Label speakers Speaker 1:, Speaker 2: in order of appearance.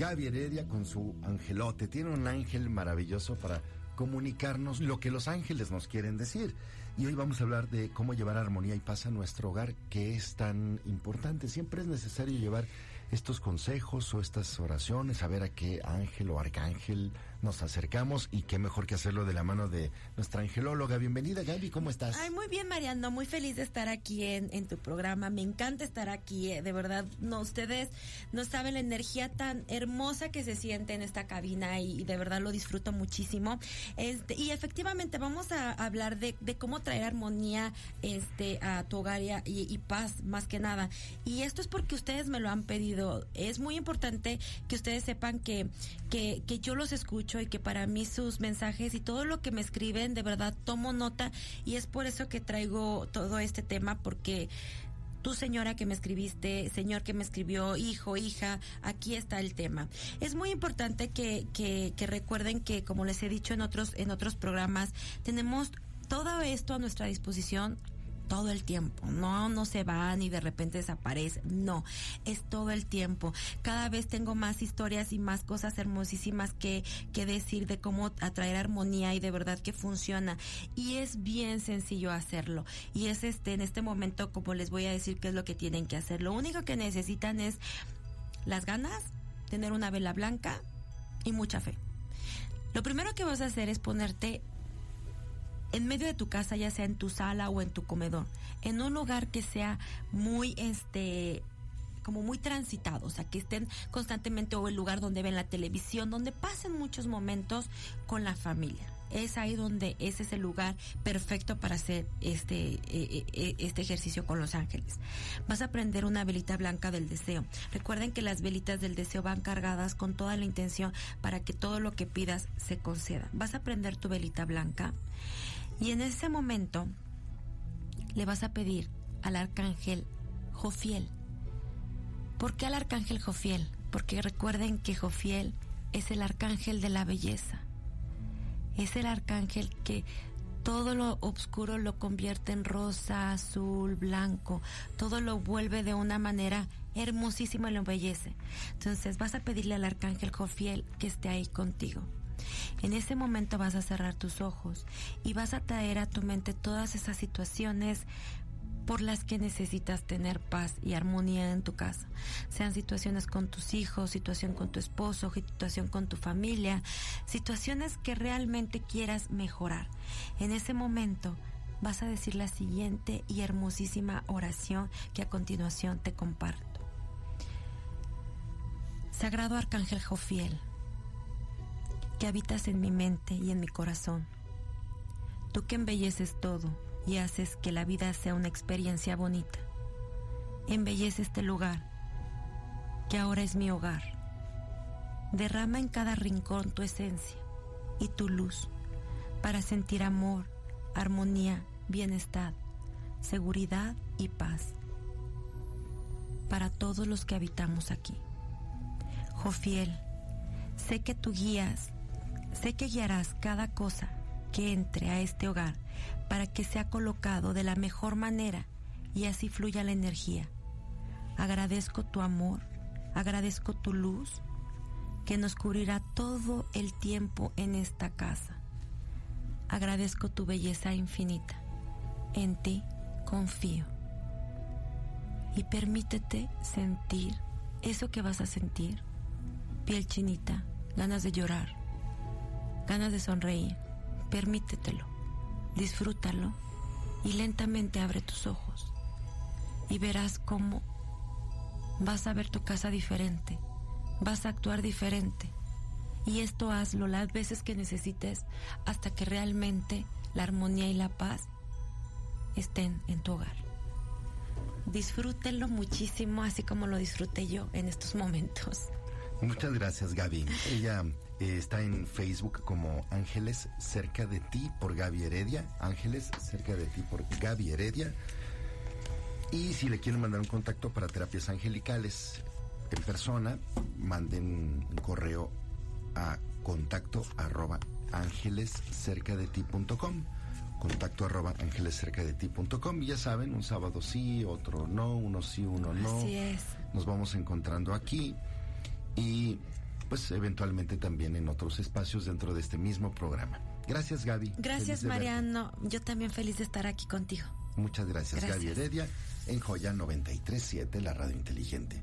Speaker 1: Gaby Heredia con su angelote. Tiene un ángel maravilloso para comunicarnos lo que los ángeles nos quieren decir. Y hoy vamos a hablar de cómo llevar armonía y paz a nuestro hogar, que es tan importante. Siempre es necesario llevar estos consejos o estas oraciones, saber a qué ángel o arcángel nos acercamos y qué mejor que hacerlo de la mano de nuestra angelóloga. Bienvenida Gaby, ¿cómo estás?
Speaker 2: Ay, muy bien Mariano, muy feliz de estar aquí en, en tu programa, me encanta estar aquí, eh, de verdad, no, ustedes no saben la energía tan hermosa que se siente en esta cabina y, de verdad lo disfruto muchísimo. Este, y efectivamente vamos a hablar de, de cómo traer armonía este, a tu hogar y, paz más que nada. Y esto es porque ustedes me lo han pedido. Es muy importante que ustedes sepan que, que, que yo los escucho y que para mí sus mensajes y todo lo que me escriben, de verdad tomo nota y es por eso que traigo todo este tema porque tu señora que me escribiste, señor que me escribió, hijo, hija, aquí está el tema. Es muy importante que, que, que recuerden que, como les he dicho en otros, en otros programas, tenemos todo esto a nuestra disposición todo el tiempo. No, no se va ni de repente desaparece. No, es todo el tiempo. Cada vez tengo más historias y más cosas hermosísimas que, que decir de cómo atraer armonía y de verdad que funciona. Y es bien sencillo hacerlo. Y es este, en este momento, como les voy a decir qué es lo que tienen que hacer. Lo único que necesitan es las ganas, tener una vela blanca y mucha fe. Lo primero que vas a hacer es ponerte en medio de tu casa, ya sea en tu sala o en tu comedor, en un lugar que sea muy, este, como muy transitado, o sea, que estén constantemente o el lugar donde ven la televisión, donde pasen muchos momentos con la familia. Es ahí donde ese es el lugar perfecto para hacer este, eh, eh, eh, este ejercicio con los ángeles. Vas a prender una velita blanca del deseo. Recuerden que las velitas del deseo van cargadas con toda la intención para que todo lo que pidas se conceda. Vas a prender tu velita blanca y en ese momento le vas a pedir al arcángel Jofiel. ¿Por qué al arcángel Jofiel? Porque recuerden que Jofiel es el arcángel de la belleza. Es el arcángel que todo lo oscuro lo convierte en rosa, azul, blanco. Todo lo vuelve de una manera hermosísima y lo embellece. Entonces vas a pedirle al arcángel Jofiel que esté ahí contigo. En ese momento vas a cerrar tus ojos y vas a traer a tu mente todas esas situaciones por las que necesitas tener paz y armonía en tu casa. Sean situaciones con tus hijos, situación con tu esposo, situación con tu familia, situaciones que realmente quieras mejorar. En ese momento vas a decir la siguiente y hermosísima oración que a continuación te comparto. Sagrado Arcángel Jofiel, que habitas en mi mente y en mi corazón. Tú que embelleces todo y haces que la vida sea una experiencia bonita. Embellece este lugar, que ahora es mi hogar. Derrama en cada rincón tu esencia y tu luz para sentir amor, armonía, bienestar, seguridad y paz para todos los que habitamos aquí. Jofiel, sé que tú guías Sé que guiarás cada cosa que entre a este hogar para que sea colocado de la mejor manera y así fluya la energía. Agradezco tu amor, agradezco tu luz que nos cubrirá todo el tiempo en esta casa. Agradezco tu belleza infinita. En ti confío. y permítete sentir eso que vas a sentir. Piel chinita, ganas de llorar, ganas de sonreír. Permítetelo, disfrútalo y lentamente abre tus ojos y verás cómo vas a ver tu casa diferente, vas a actuar diferente. Y esto hazlo las veces que necesites hasta que realmente la armonía y la paz estén en tu hogar. Disfrútenlo muchísimo, así como lo disfruté yo en estos momentos.
Speaker 1: Muchas gracias, Gaby. Ella eh, está en Facebook como Ángeles cerca de ti por Gaby Heredia. Ángeles cerca de ti por Gaby Heredia. Y si le quieren mandar un contacto para terapias angelicales en persona, manden un correo a contacto arroba ángelescercadeti.com contacto arroba ángelescercadeti.com y ya saben, un sábado sí, otro no, uno sí, uno no.
Speaker 2: Así es.
Speaker 1: Nos vamos encontrando aquí y pues eventualmente también en otros espacios dentro de este mismo programa. Gracias Gaby.
Speaker 2: Gracias Mariano, yo también feliz de estar aquí contigo.
Speaker 1: Muchas gracias, gracias. Gaby Heredia en Joya 937, la radio inteligente.